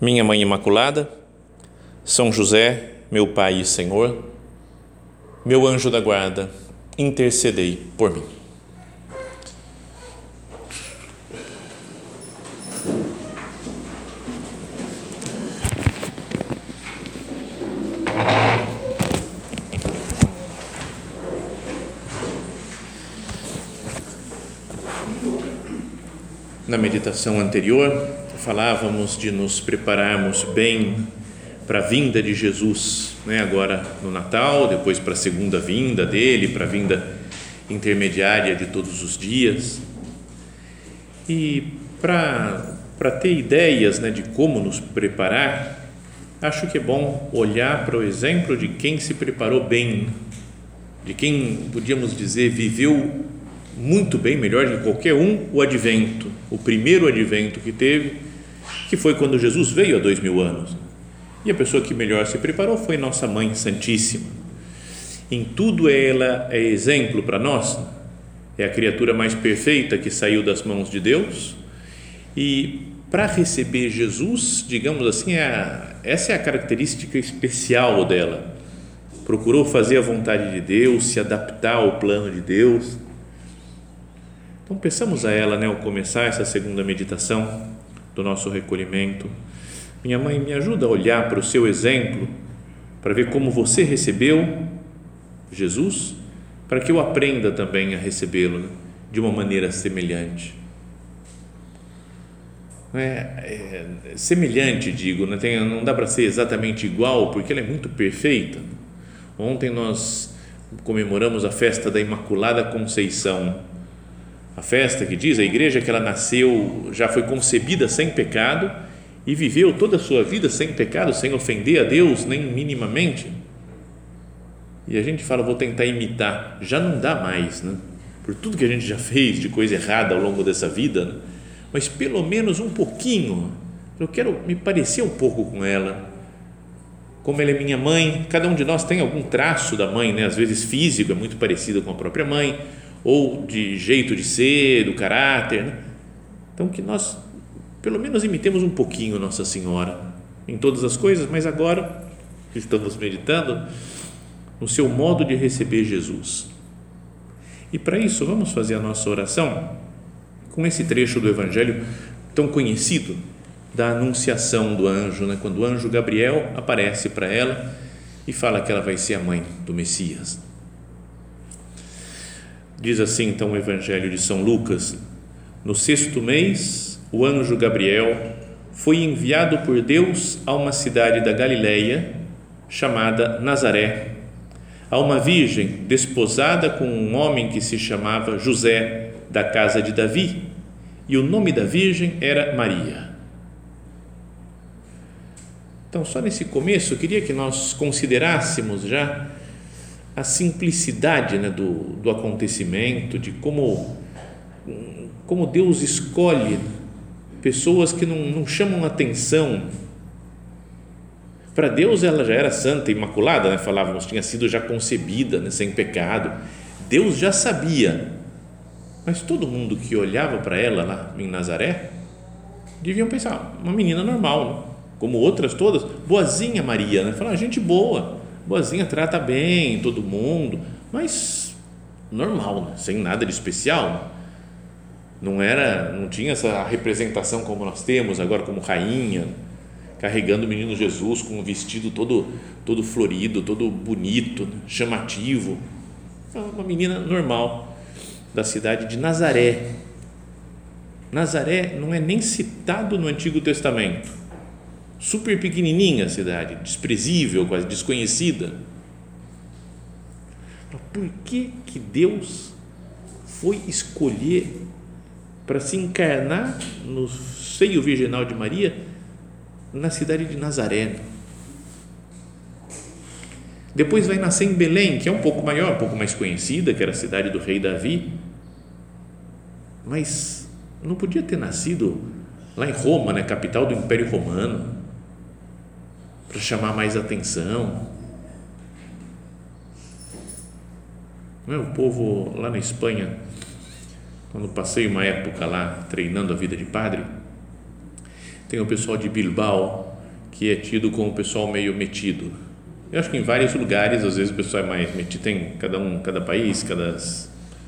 minha Mãe Imaculada, São José, meu Pai e Senhor, meu anjo da guarda, intercedei por mim. Na meditação anterior, falávamos de nos prepararmos bem para a vinda de Jesus, né? agora no Natal, depois para a segunda vinda dele, para a vinda intermediária de todos os dias. E para, ter ideias né, de como nos preparar, acho que é bom olhar para o exemplo de quem se preparou bem, de quem, podíamos dizer, viveu muito bem, melhor que qualquer um, o advento, o primeiro advento que teve que foi quando Jesus veio há dois mil anos. E a pessoa que melhor se preparou foi Nossa Mãe Santíssima. Em tudo ela é exemplo para nós. É a criatura mais perfeita que saiu das mãos de Deus. E para receber Jesus, digamos assim, é a, essa é a característica especial dela. Procurou fazer a vontade de Deus, se adaptar ao plano de Deus. Então, pensamos a ela, né, ao começar essa segunda meditação do nosso recolhimento. Minha mãe, me ajuda a olhar para o seu exemplo, para ver como você recebeu Jesus, para que eu aprenda também a recebê-lo né, de uma maneira semelhante. É, é, semelhante, digo, né? Tem, não dá para ser exatamente igual, porque ela é muito perfeita. Ontem nós comemoramos a festa da Imaculada Conceição a festa que diz a igreja que ela nasceu, já foi concebida sem pecado e viveu toda a sua vida sem pecado, sem ofender a Deus nem minimamente. E a gente fala, vou tentar imitar, já não dá mais, né? Por tudo que a gente já fez de coisa errada ao longo dessa vida, né? mas pelo menos um pouquinho. Eu quero me parecer um pouco com ela. Como ela é minha mãe, cada um de nós tem algum traço da mãe, né? Às vezes físico é muito parecido com a própria mãe, ou de jeito de ser, do caráter. Né? Então, que nós, pelo menos, imitemos um pouquinho Nossa Senhora em todas as coisas, mas agora que estamos meditando, no seu modo de receber Jesus. E para isso, vamos fazer a nossa oração com esse trecho do Evangelho tão conhecido da anunciação do anjo, né? quando o anjo Gabriel aparece para ela e fala que ela vai ser a mãe do Messias. Diz assim então o Evangelho de São Lucas: No sexto mês, o anjo Gabriel foi enviado por Deus a uma cidade da Galileia chamada Nazaré, a uma virgem desposada com um homem que se chamava José, da casa de Davi, e o nome da virgem era Maria. Então, só nesse começo, eu queria que nós considerássemos já a simplicidade né, do, do acontecimento, de como, como Deus escolhe pessoas que não, não chamam atenção. Para Deus ela já era santa, imaculada, né? falávamos, tinha sido já concebida, né? sem pecado. Deus já sabia, mas todo mundo que olhava para ela lá em Nazaré deviam pensar, uma menina normal, né? como outras todas, boazinha Maria, né? falar, gente boa, boazinha, trata bem todo mundo, mas normal, né? sem nada de especial. Não era, não tinha essa representação como nós temos agora como rainha, carregando o menino Jesus com um vestido todo todo florido, todo bonito, né? chamativo. Uma menina normal da cidade de Nazaré. Nazaré não é nem citado no Antigo Testamento super pequenininha a cidade, desprezível, quase desconhecida. Por que que Deus foi escolher para se encarnar no seio virginal de Maria na cidade de Nazaré. Depois vai nascer em Belém, que é um pouco maior, um pouco mais conhecida, que era a cidade do rei Davi. Mas não podia ter nascido lá em Roma, né, capital do Império Romano, para chamar mais atenção. Não é? O povo lá na Espanha, quando passei uma época lá treinando a vida de padre, tem o pessoal de Bilbao que é tido como o pessoal meio metido. Eu acho que em vários lugares, às vezes o pessoal é mais metido, tem cada um, cada país, cada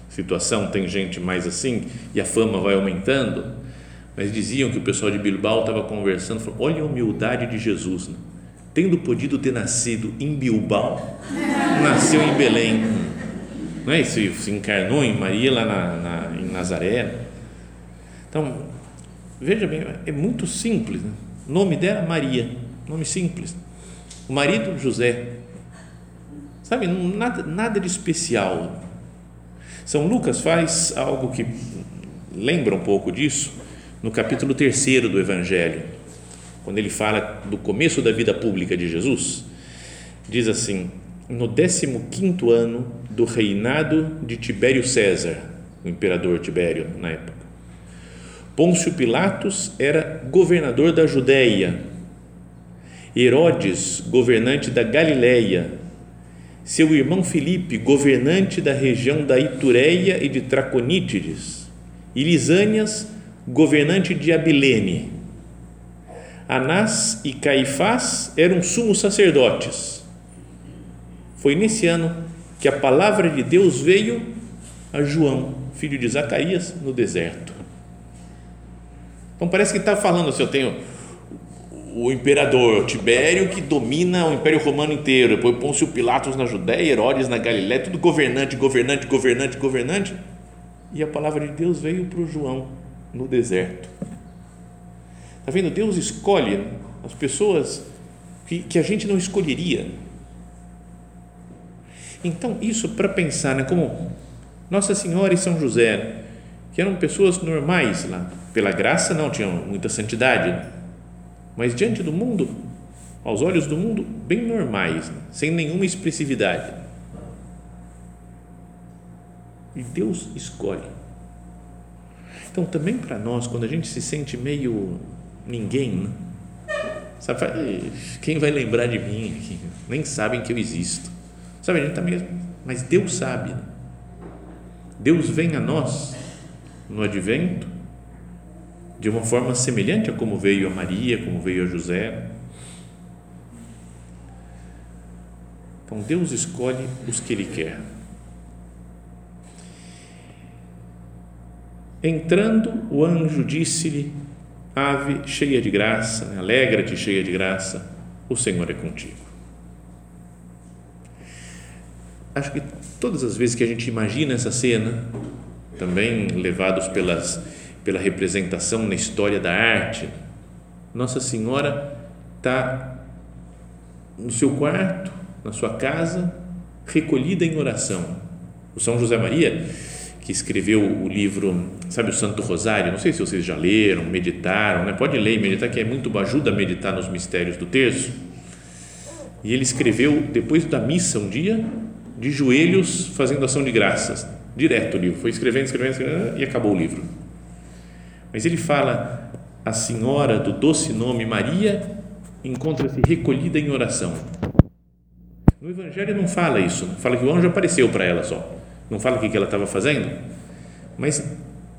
situação tem gente mais assim e a fama vai aumentando. Mas diziam que o pessoal de Bilbao estava conversando, falou, olha a humildade de Jesus, né? Tendo podido ter nascido em Bilbao, nasceu em Belém, não é? Se, se encarnou em Maria lá na, na, em Nazaré. Então veja bem, é muito simples. Né? O nome dela Maria, nome simples. O marido José, sabe? Nada, nada de especial. São Lucas faz algo que lembra um pouco disso no capítulo 3 do Evangelho, quando ele fala do começo da vida pública de Jesus. Diz assim: no 15 ano do reinado de Tibério César, o imperador Tibério na época. Pôncio Pilatos era governador da Judéia, Herodes, governante da Galiléia, seu irmão Filipe, governante da região da Itureia e de Traconítides, e Lisânias, governante de Abilene. Anás e Caifás eram sumos sacerdotes. Foi nesse ano que a palavra de Deus veio a João, filho de Zacarias, no deserto. Então parece que está falando assim: eu tenho o imperador Tibério que domina o Império Romano inteiro, depois Pôncio Pilatos na Judéia, Herodes na Galiléia, tudo governante, governante, governante, governante. E a palavra de Deus veio para o João no deserto. Está vendo? Deus escolhe as pessoas que, que a gente não escolheria. Então, isso para pensar, né, como Nossa Senhora e São José, que eram pessoas normais lá, pela graça não tinham muita santidade, mas diante do mundo, aos olhos do mundo, bem normais, sem nenhuma expressividade. E Deus escolhe. Então, também para nós, quando a gente se sente meio ninguém, né? sabe, quem vai lembrar de mim aqui? Nem sabem que eu existo. Sabe, a gente está mesmo, mas Deus sabe. Né? Deus vem a nós no advento de uma forma semelhante a como veio a Maria, como veio a José. Então Deus escolhe os que Ele quer. Entrando, o anjo disse-lhe: Ave cheia de graça, alegra-te, cheia de graça, o Senhor é contigo. Acho que todas as vezes que a gente imagina essa cena, também levados pelas, pela representação na história da arte, Nossa Senhora está no seu quarto, na sua casa, recolhida em oração. O São José Maria que escreveu o livro, sabe, o Santo Rosário, não sei se vocês já leram, meditaram, né? pode ler e meditar, que é muito, ajuda a meditar nos mistérios do terço. E ele escreveu, depois da missa, um dia, de joelhos, fazendo ação de graças, direto o livro, foi escrevendo, escrevendo, escrevendo e acabou o livro. Mas ele fala, a senhora do doce nome Maria encontra-se recolhida em oração. No Evangelho não fala isso, fala que o anjo apareceu para ela só não fala o que ela estava fazendo, mas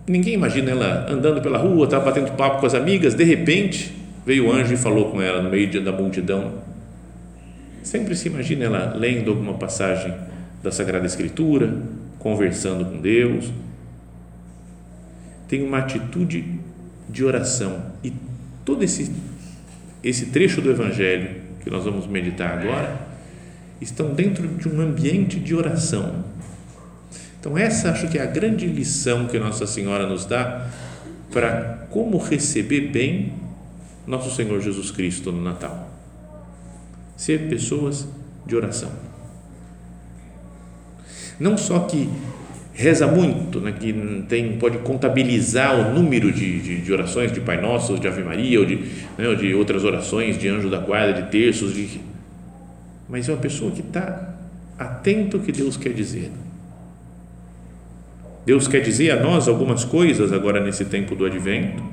ninguém imagina ela andando pela rua, estava batendo papo com as amigas, de repente veio o anjo e falou com ela no meio da multidão. Sempre se imagina ela lendo alguma passagem da Sagrada Escritura, conversando com Deus. Tem uma atitude de oração e todo esse esse trecho do Evangelho que nós vamos meditar agora estão dentro de um ambiente de oração então, essa acho que é a grande lição que Nossa Senhora nos dá para como receber bem nosso Senhor Jesus Cristo no Natal. Ser pessoas de oração. Não só que reza muito, né, que tem, pode contabilizar o número de, de, de orações de Pai Nosso, de Ave Maria, ou de, né, ou de outras orações, de anjo da guarda, de terços, de, mas é uma pessoa que está atento ao que Deus quer dizer. Deus quer dizer a nós algumas coisas agora nesse tempo do advento,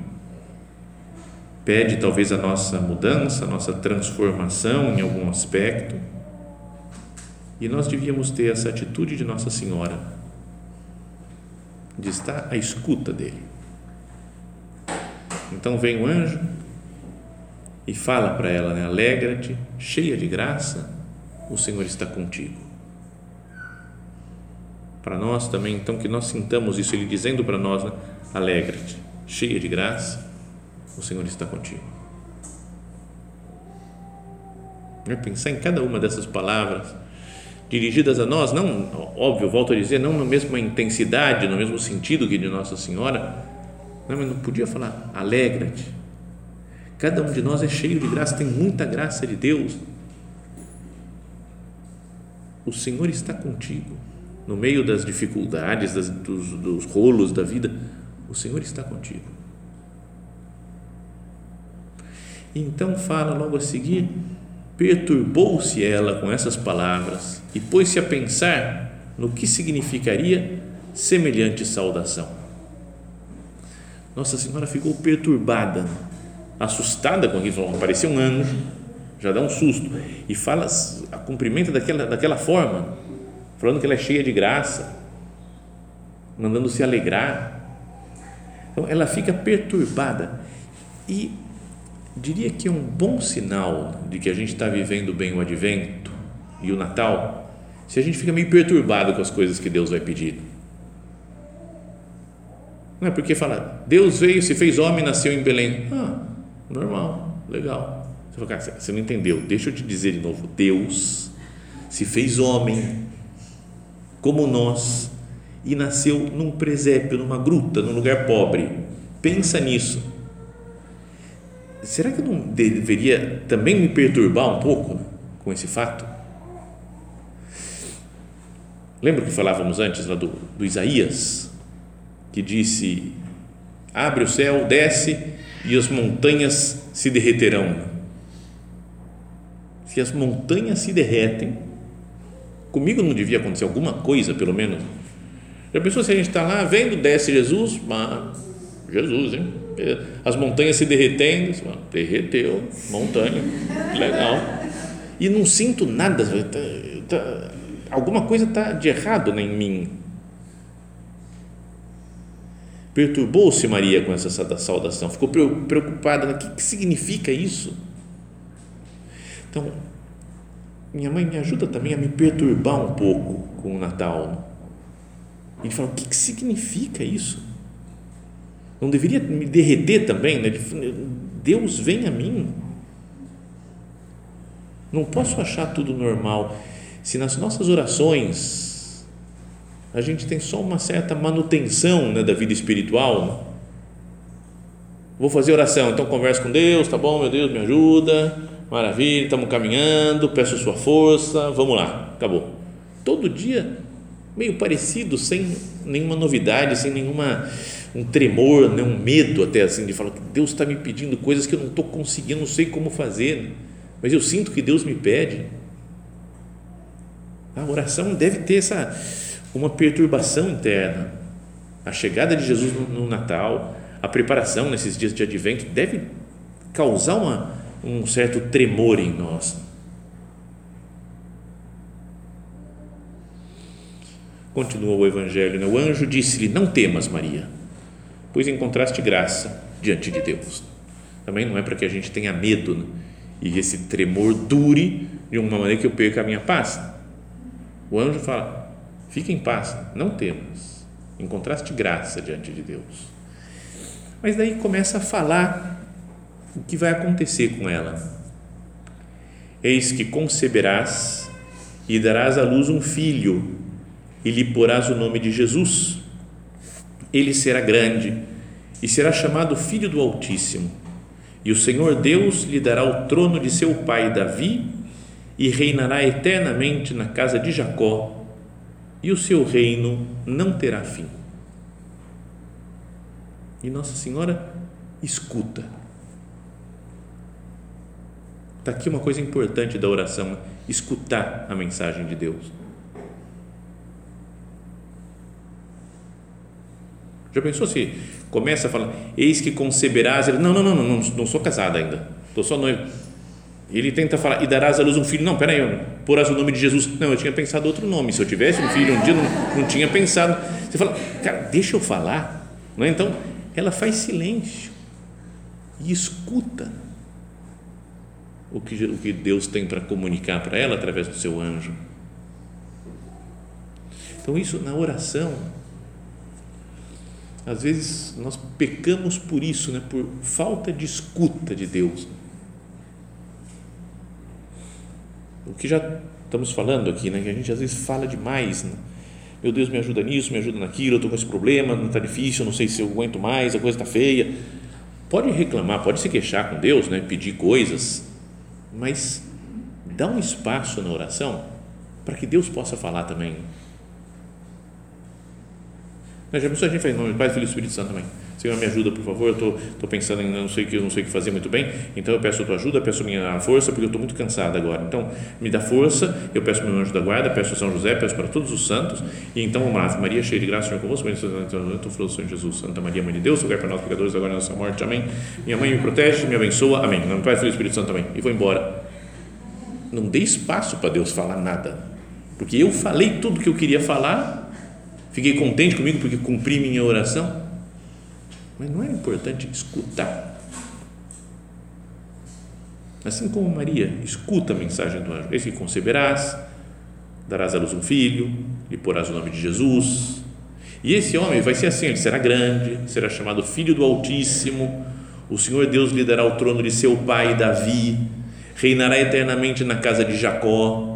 pede talvez a nossa mudança, a nossa transformação em algum aspecto, e nós devíamos ter essa atitude de Nossa Senhora, de estar à escuta dele. Então vem o anjo e fala para ela, né? alegra-te, cheia de graça, o Senhor está contigo. Para nós também, então, que nós sintamos isso, Ele dizendo para nós, né? alegra-te, cheia de graça, o Senhor está contigo. É pensar em cada uma dessas palavras dirigidas a nós, não, óbvio, volto a dizer, não na mesma intensidade, no mesmo sentido que de Nossa Senhora, não, mas não podia falar, alegra-te. Cada um de nós é cheio de graça, tem muita graça de Deus. O Senhor está contigo no meio das dificuldades, das, dos, dos rolos da vida. O Senhor está contigo. Então fala logo a seguir: perturbou-se ela com essas palavras e pôs-se a pensar no que significaria semelhante saudação. Nossa Senhora ficou perturbada, assustada com aquilo, parecia um anjo, já dá um susto e fala, a cumprimenta daquela, daquela forma, falando que ela é cheia de graça, mandando se alegrar. Então ela fica perturbada e diria que é um bom sinal de que a gente está vivendo bem o advento e o Natal, se a gente fica meio perturbado com as coisas que Deus vai pedir. Não é porque fala, Deus veio, se fez homem, nasceu em Belém. Ah, normal, legal. Você fala, cara, você não entendeu. Deixa eu te dizer de novo. Deus se fez homem como nós e nasceu num presépio, numa gruta, num lugar pobre. Pensa nisso será que eu não deveria também me perturbar um pouco com esse fato? Lembra que falávamos antes lá do, do Isaías, que disse: abre o céu, desce e as montanhas se derreterão. Se as montanhas se derretem, comigo não devia acontecer alguma coisa, pelo menos. Já pensou se a gente está lá vendo, desce Jesus, mas Jesus, hein? As montanhas se derretendo, derreteu, montanha, legal. E não sinto nada, tá, tá, alguma coisa está de errado em mim. Perturbou-se Maria com essa saudação, ficou preocupada, o que, que significa isso? Então, minha mãe me ajuda também a me perturbar um pouco com o Natal. E ele fala, o que, que significa isso? Não deveria me derreter também? Né? Deus vem a mim. Não posso achar tudo normal. Se nas nossas orações a gente tem só uma certa manutenção né, da vida espiritual, né? vou fazer oração, então converso com Deus, tá bom, meu Deus, me ajuda, maravilha, estamos caminhando, peço sua força, vamos lá, acabou. Todo dia meio parecido, sem nenhuma novidade, sem nenhuma um tremor, né, um medo até assim de falar que Deus está me pedindo coisas que eu não estou conseguindo, não sei como fazer, mas eu sinto que Deus me pede. A oração deve ter essa uma perturbação interna. A chegada de Jesus no, no Natal, a preparação nesses dias de Advento deve causar uma, um certo tremor em nós. Continua o Evangelho, né? o anjo disse-lhe: Não temas, Maria pois encontraste graça diante de Deus. Também não é para que a gente tenha medo né? e esse tremor dure de uma maneira que eu perca a minha paz. O anjo fala: fique em paz, não temas, encontraste graça diante de Deus. Mas daí começa a falar o que vai acontecer com ela. Eis que conceberás e darás à luz um filho, e lhe porás o nome de Jesus ele será grande e será chamado Filho do Altíssimo. E o Senhor Deus lhe dará o trono de seu pai Davi e reinará eternamente na casa de Jacó, e o seu reino não terá fim. E Nossa Senhora escuta. Está aqui uma coisa importante da oração: escutar a mensagem de Deus. Já pensou se começa a falar, eis que conceberás? Ele, não, não, não, não, não sou casada ainda, estou só noivo. Ele tenta falar, e darás à luz um filho. Não, peraí, porás o nome de Jesus. Não, eu tinha pensado outro nome. Se eu tivesse um filho um dia, não, não tinha pensado. Você fala, cara, deixa eu falar. Não é? Então, ela faz silêncio e escuta o que, o que Deus tem para comunicar para ela através do seu anjo. Então, isso na oração às vezes nós pecamos por isso, né? por falta de escuta de Deus. O que já estamos falando aqui, né? que a gente às vezes fala demais. Né? Meu Deus, me ajuda nisso, me ajuda naquilo, eu estou com esse problema, não está difícil, não sei se eu aguento mais, a coisa está feia. Pode reclamar, pode se queixar com Deus, né? pedir coisas, mas dá um espaço na oração para que Deus possa falar também. Já pensou a gente faz em nome do Pai, Filho e Espírito Santo também. Senhor, me ajuda, por favor. Eu estou tô, tô pensando em não sei que eu não sei o que fazer muito bem. Então eu peço a tua ajuda, peço a minha força, porque eu estou muito cansado agora. Então me dá força. Eu peço meu anjo da guarda, peço a São José, peço para todos os santos. E então vamos lá. Maria, cheia de graça, Senhor convosco, bendita tu fruto Senhor Jesus. Santa Maria, mãe de Deus, lugar para nós pecadores agora na nossa morte. Amém. Minha mãe me protege, me abençoa. Amém. Do Pai, Filho Espírito Santo também. E vou embora. Não dê espaço para Deus falar nada, porque eu falei tudo que eu queria falar Fiquei contente comigo porque cumpri minha oração. Mas não é importante escutar. Assim como Maria escuta a mensagem do anjo: Eis que conceberás, darás à luz um filho, e porás o nome de Jesus. E esse homem vai ser assim: ele será grande, será chamado Filho do Altíssimo. O Senhor Deus lhe dará o trono de seu pai Davi, reinará eternamente na casa de Jacó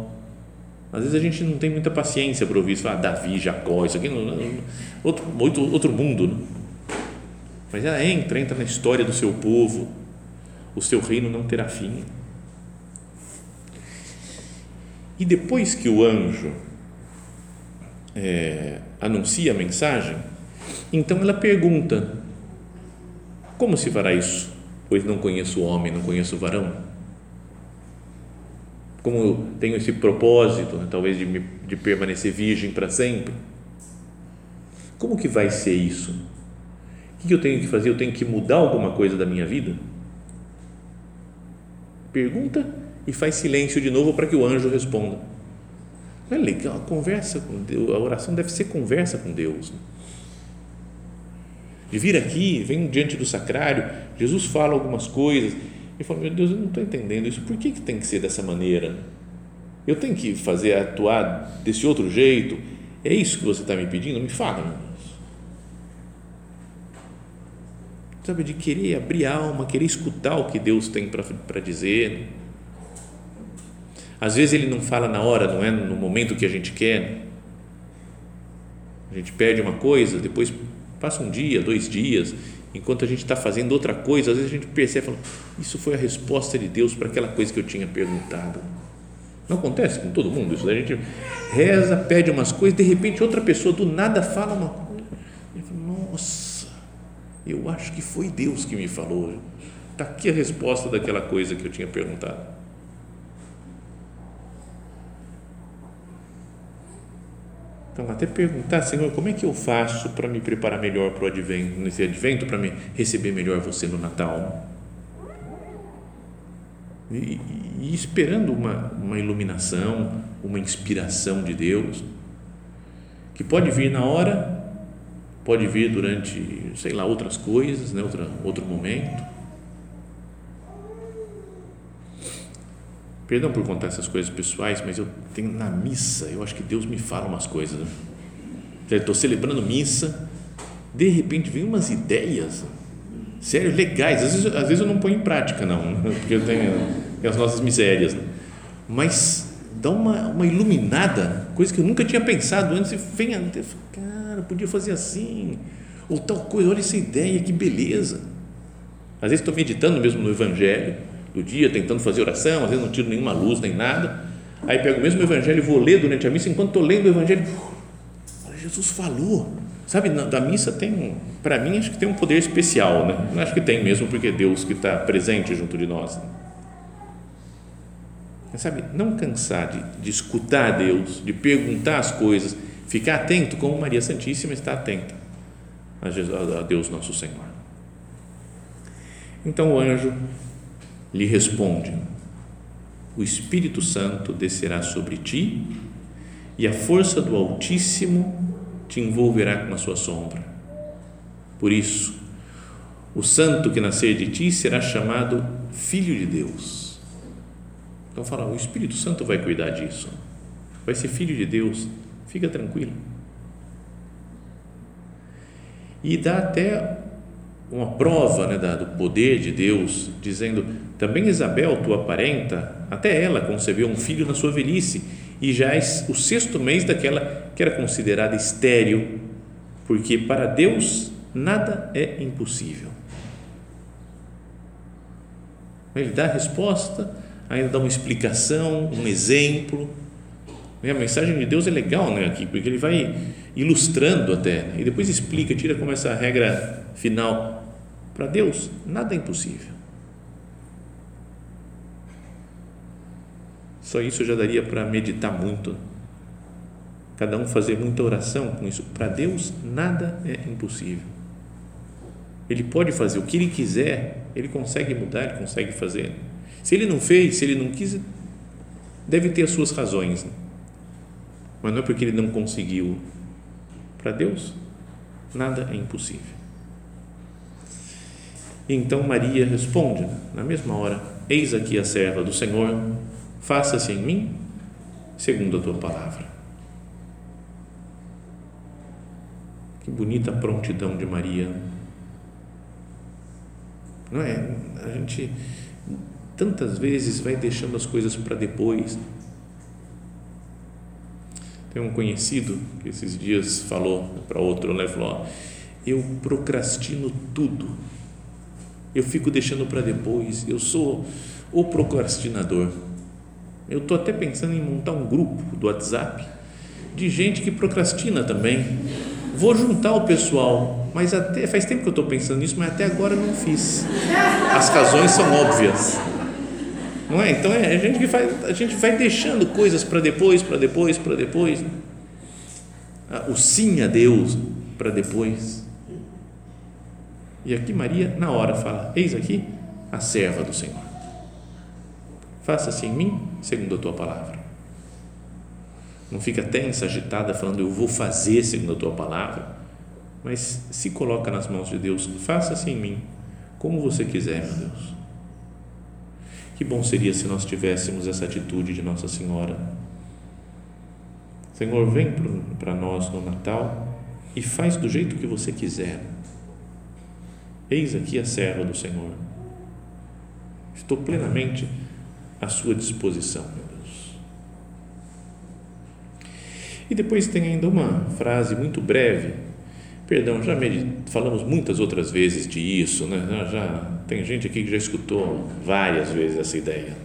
às vezes a gente não tem muita paciência para ouvir isso, falar Davi, Jacó, isso aqui, não, outro, outro, outro mundo. Não? Mas ela entra, entra na história do seu povo, o seu reino não terá fim. E depois que o anjo é, anuncia a mensagem, então ela pergunta: Como se fará isso? Pois não conheço o homem, não conheço o varão como eu tenho esse propósito, né, talvez de, me, de permanecer virgem para sempre, como que vai ser isso? O que eu tenho que fazer? Eu tenho que mudar alguma coisa da minha vida? Pergunta e faz silêncio de novo para que o anjo responda. Não é legal? A conversa com Deus, a oração deve ser conversa com Deus. De vir aqui, vem diante do sacrário, Jesus fala algumas coisas e falou: Meu Deus, eu não estou entendendo isso. Por que, que tem que ser dessa maneira? Eu tenho que fazer, atuar desse outro jeito? É isso que você está me pedindo? Me fala, meu Deus. Sabe, de querer abrir alma, querer escutar o que Deus tem para dizer. Às vezes ele não fala na hora, não é no momento que a gente quer. A gente pede uma coisa, depois passa um dia, dois dias, enquanto a gente está fazendo outra coisa, às vezes a gente percebe, fala, isso foi a resposta de Deus para aquela coisa que eu tinha perguntado. Não acontece com todo mundo isso, a gente reza, pede umas coisas, de repente outra pessoa do nada fala uma coisa, eu acho que foi Deus que me falou, está aqui a resposta daquela coisa que eu tinha perguntado. Então, até perguntar, Senhor, como é que eu faço para me preparar melhor para o advento, nesse advento, para me receber melhor você no Natal? E, e esperando uma, uma iluminação, uma inspiração de Deus, que pode vir na hora, pode vir durante, sei lá, outras coisas, né, Outra, outro momento Perdão por contar essas coisas pessoais, mas eu tenho na missa, eu acho que Deus me fala umas coisas. Né? Estou celebrando missa, de repente vem umas ideias, sério, legais. Às vezes, às vezes eu não ponho em prática, não, porque eu tenho, as nossas misérias. Né? Mas dá uma, uma iluminada, coisa que eu nunca tinha pensado antes, e vem a cara, podia fazer assim, ou tal coisa, olha essa ideia, que beleza. Às vezes estou meditando mesmo no Evangelho do dia, tentando fazer oração, às vezes não tiro nenhuma luz nem nada. Aí pego o mesmo evangelho e vou ler durante a missa, enquanto estou lendo o evangelho, Jesus falou. Sabe, da missa tem, para mim, acho que tem um poder especial, né? Acho que tem mesmo, porque é Deus que está presente junto de nós. Sabe, não cansar de, de escutar Deus, de perguntar as coisas, ficar atento, como Maria Santíssima está atenta a, Jesus, a Deus nosso Senhor. Então o anjo lhe responde: O Espírito Santo descerá sobre ti e a força do Altíssimo te envolverá com a sua sombra. Por isso, o santo que nascer de ti será chamado Filho de Deus. Então fala, o Espírito Santo vai cuidar disso. Vai ser filho de Deus. Fica tranquilo. E dá até uma prova né, do poder de Deus, dizendo: também Isabel, tua parenta, até ela concebeu um filho na sua velhice e já é o sexto mês daquela que era considerada estéril, porque para Deus nada é impossível. Ele dá a resposta, ainda dá uma explicação, um exemplo. A mensagem de Deus é legal né, aqui, porque ele vai ilustrando até, né, e depois explica, tira como essa regra final. Para Deus, nada é impossível. Só isso já daria para meditar muito. Cada um fazer muita oração com isso. Para Deus, nada é impossível. Ele pode fazer o que ele quiser, ele consegue mudar, ele consegue fazer. Se ele não fez, se ele não quis, deve ter as suas razões. Né? Mas não é porque ele não conseguiu. Para Deus, nada é impossível. Então Maria responde, né, na mesma hora: Eis aqui a serva do Senhor faça-se em mim segundo a tua palavra. Que bonita prontidão de Maria. Não é? A gente tantas vezes vai deixando as coisas para depois. Tem um conhecido que esses dias falou para outro, né? Falou: ó, Eu procrastino tudo. Eu fico deixando para depois. Eu sou o procrastinador. Eu estou até pensando em montar um grupo do WhatsApp de gente que procrastina também. Vou juntar o pessoal, mas até faz tempo que eu estou pensando nisso, mas até agora não fiz. As razões são óbvias, não é? Então é a gente que faz, a gente vai deixando coisas para depois, para depois, para depois. Ah, o sim a Deus para depois. E aqui Maria na hora fala: Eis aqui a serva do Senhor faça-se em mim segundo a tua palavra. Não fica tensa, agitada, falando eu vou fazer segundo a tua palavra, mas se coloca nas mãos de Deus, faça-se em mim como você quiser, meu Deus. Que bom seria se nós tivéssemos essa atitude de Nossa Senhora. Senhor, vem para nós no Natal e faz do jeito que você quiser. Eis aqui a serva do Senhor. Estou plenamente à sua disposição, meu Deus. E depois tem ainda uma frase muito breve, perdão, já falamos muitas outras vezes de isso, né? Já, já tem gente aqui que já escutou várias vezes essa ideia,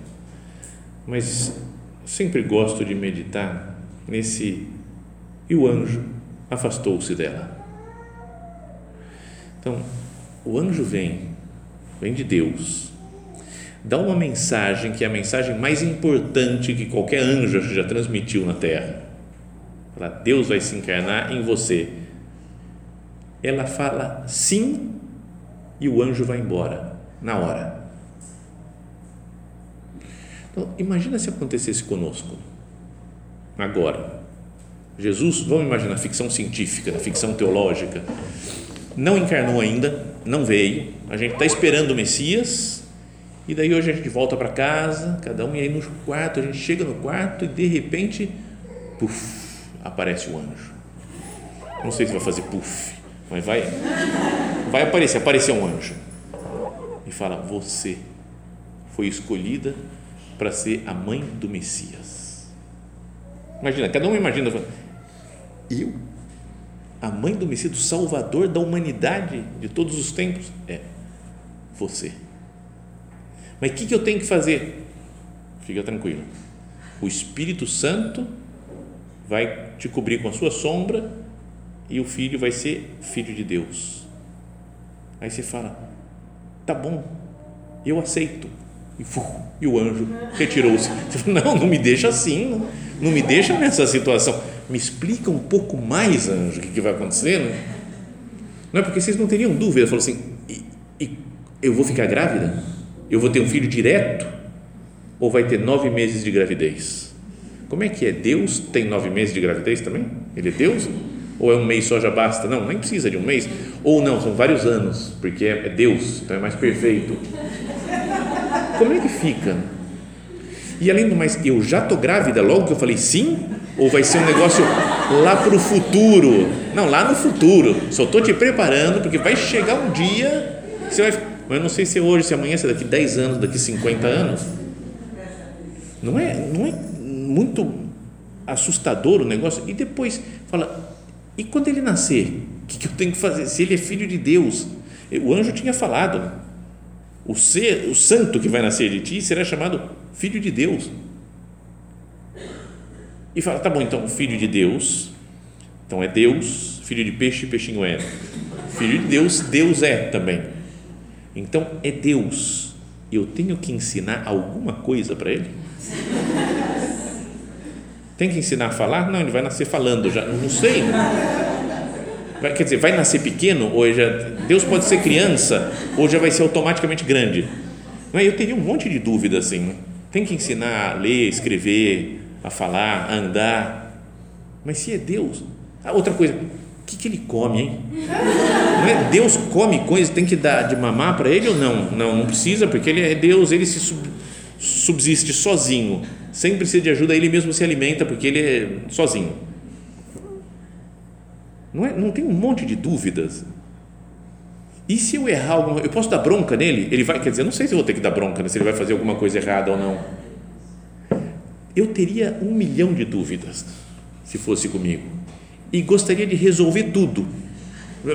mas sempre gosto de meditar nesse e o anjo afastou-se dela. Então, o anjo vem, vem de Deus dá uma mensagem que é a mensagem mais importante que qualquer anjo já transmitiu na terra. Fala, Deus vai se encarnar em você. Ela fala sim e o anjo vai embora na hora. Então, imagina se acontecesse conosco agora. Jesus, vamos imaginar ficção científica, ficção teológica, não encarnou ainda, não veio, a gente está esperando o Messias, e daí hoje a gente volta para casa, cada um, e aí no quarto, a gente chega no quarto e de repente, puf, aparece o anjo. Não sei se vai fazer puf, mas vai, vai aparecer, apareceu um anjo. E fala: Você foi escolhida para ser a mãe do Messias. Imagina, cada um imagina, eu? A mãe do Messias, do Salvador da humanidade de todos os tempos? É, você mas o que, que eu tenho que fazer? Fica tranquilo. O Espírito Santo vai te cobrir com a sua sombra e o filho vai ser filho de Deus. Aí você fala, tá bom, eu aceito. E, e o anjo retirou-se. Não, não me deixa assim, não, não me deixa nessa situação. Me explica um pouco mais, anjo, o que, que vai acontecer. Né? Não é porque vocês não teriam dúvida. Falou assim: e, e eu vou ficar grávida? Eu vou ter um filho direto? Ou vai ter nove meses de gravidez? Como é que é? Deus tem nove meses de gravidez também? Ele é Deus? Ou é um mês só já basta? Não, nem precisa de um mês. Ou não, são vários anos, porque é Deus, então é mais perfeito. Como é que fica? E além do mais, eu já estou grávida logo que eu falei sim? Ou vai ser um negócio lá para o futuro? Não, lá no futuro. Só estou te preparando, porque vai chegar um dia que você vai. Mas eu não sei se é hoje, se é amanhã, se é daqui 10 anos, daqui 50 anos. Não é, não é muito assustador o negócio? E depois fala, e quando ele nascer, o que, que eu tenho que fazer? Se ele é filho de Deus, o anjo tinha falado, o ser, o santo que vai nascer de ti será chamado filho de Deus. E fala, tá bom, então, filho de Deus, então é Deus, filho de peixe, peixinho é. Filho de Deus, Deus é também. Então é Deus. Eu tenho que ensinar alguma coisa para ele? Tem que ensinar a falar? Não, ele vai nascer falando já. Não sei. Vai, quer dizer, vai nascer pequeno ou já Deus pode ser criança ou já vai ser automaticamente grande? Não é? Eu teria um monte de dúvida assim. Tem que ensinar a ler, escrever, a falar, a andar. Mas se é Deus, ah, outra coisa, o que, que ele come, hein? Não é? Deus come coisas, tem que dar de mamar para ele ou não? Não, não precisa, porque ele é Deus, ele se subsiste sozinho sem precisar de ajuda, ele mesmo se alimenta porque ele é sozinho. Não, é, não tem um monte de dúvidas. E se eu errar alguma eu posso dar bronca nele? Ele vai, quer dizer, não sei se eu vou ter que dar bronca, né, se ele vai fazer alguma coisa errada ou não. Eu teria um milhão de dúvidas se fosse comigo e gostaria de resolver tudo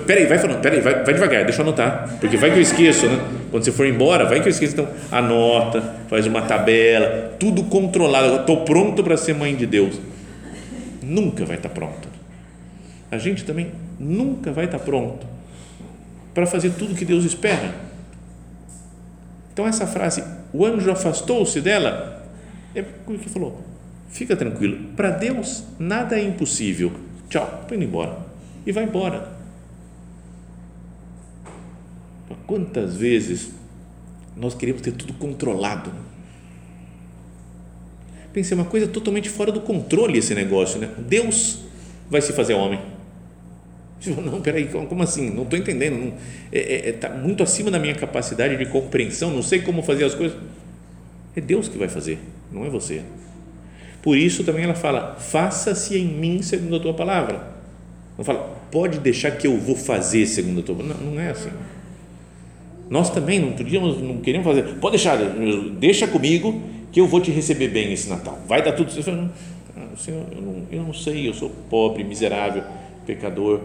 Peraí, vai falando, peraí, vai, vai devagar, deixa eu anotar, porque vai que eu esqueço, né? Quando você for embora, vai que eu esqueço, então anota, faz uma tabela, tudo controlado. Estou pronto para ser mãe de Deus. Nunca vai estar tá pronto. A gente também nunca vai estar tá pronto para fazer tudo que Deus espera. Então, essa frase, o anjo afastou-se dela, é o que falou: fica tranquilo, para Deus nada é impossível. Tchau, estou indo embora. E vai embora Quantas vezes nós queremos ter tudo controlado? Pensei, é uma coisa totalmente fora do controle esse negócio, né? Deus vai se fazer homem. Não, peraí, como assim? Não estou entendendo. Está é, é, tá muito acima da minha capacidade de compreensão, não sei como fazer as coisas. É Deus que vai fazer, não é você. Por isso também ela fala: faça-se em mim segundo a tua palavra. Não fala, pode deixar que eu vou fazer segundo a tua palavra. Não, não é assim. Nós também não podíamos, não queríamos fazer. Pode deixar, deixa comigo que eu vou te receber bem esse Natal. Vai dar tudo certo. Não, Senhor, eu não, eu não sei, eu sou pobre, miserável, pecador.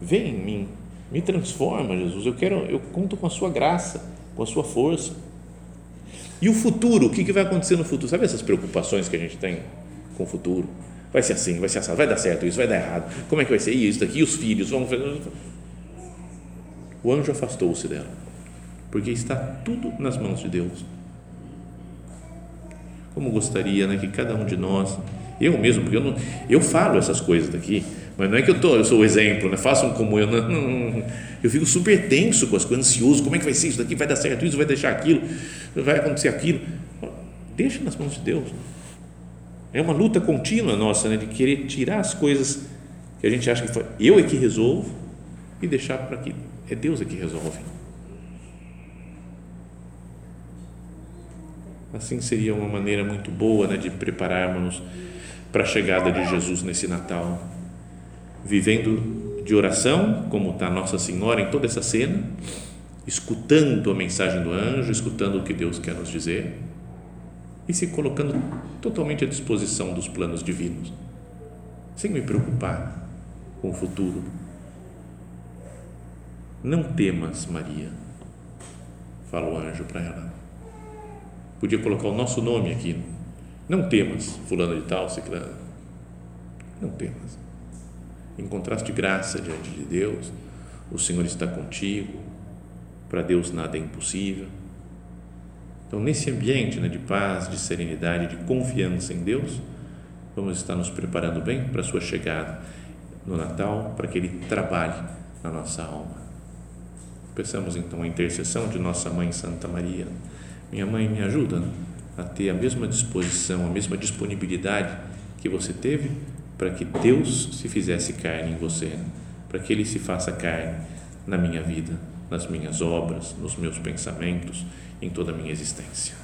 Vem em mim, me transforma, Jesus. Eu quero, eu conto com a sua graça, com a sua força. E o futuro, o que, que vai acontecer no futuro? Sabe essas preocupações que a gente tem com o futuro? Vai ser assim, vai ser assim, vai dar certo isso, vai dar errado. Como é que vai ser isso daqui? E os filhos vão. O anjo afastou-se dela porque está tudo nas mãos de Deus. Como gostaria né, que cada um de nós, eu mesmo, porque eu, não, eu falo essas coisas daqui, mas não é que eu, tô, eu sou o exemplo, né? façam como eu, não, não, eu fico super tenso com as coisas, ansioso, como é que vai ser isso daqui, vai dar certo isso, vai deixar aquilo, vai acontecer aquilo, deixa nas mãos de Deus, é uma luta contínua nossa, né, de querer tirar as coisas que a gente acha que foi, eu é que resolvo e deixar para que é Deus é que resolve. Assim seria uma maneira muito boa né, de prepararmos para a chegada de Jesus nesse Natal, vivendo de oração, como está Nossa Senhora em toda essa cena, escutando a mensagem do anjo, escutando o que Deus quer nos dizer e se colocando totalmente à disposição dos planos divinos, sem me preocupar com o futuro. Não temas, Maria, fala o anjo para ela Podia colocar o nosso nome aqui. Não temas, fulano de tal, ciclano. Não temas. encontraste graça diante de Deus, o Senhor está contigo, para Deus nada é impossível. Então, nesse ambiente né, de paz, de serenidade, de confiança em Deus, vamos estar nos preparando bem para a sua chegada no Natal, para que Ele trabalhe na nossa alma. Peçamos então a intercessão de nossa Mãe Santa Maria. Minha mãe me ajuda a ter a mesma disposição, a mesma disponibilidade que você teve para que Deus se fizesse carne em você, para que Ele se faça carne na minha vida, nas minhas obras, nos meus pensamentos, em toda a minha existência.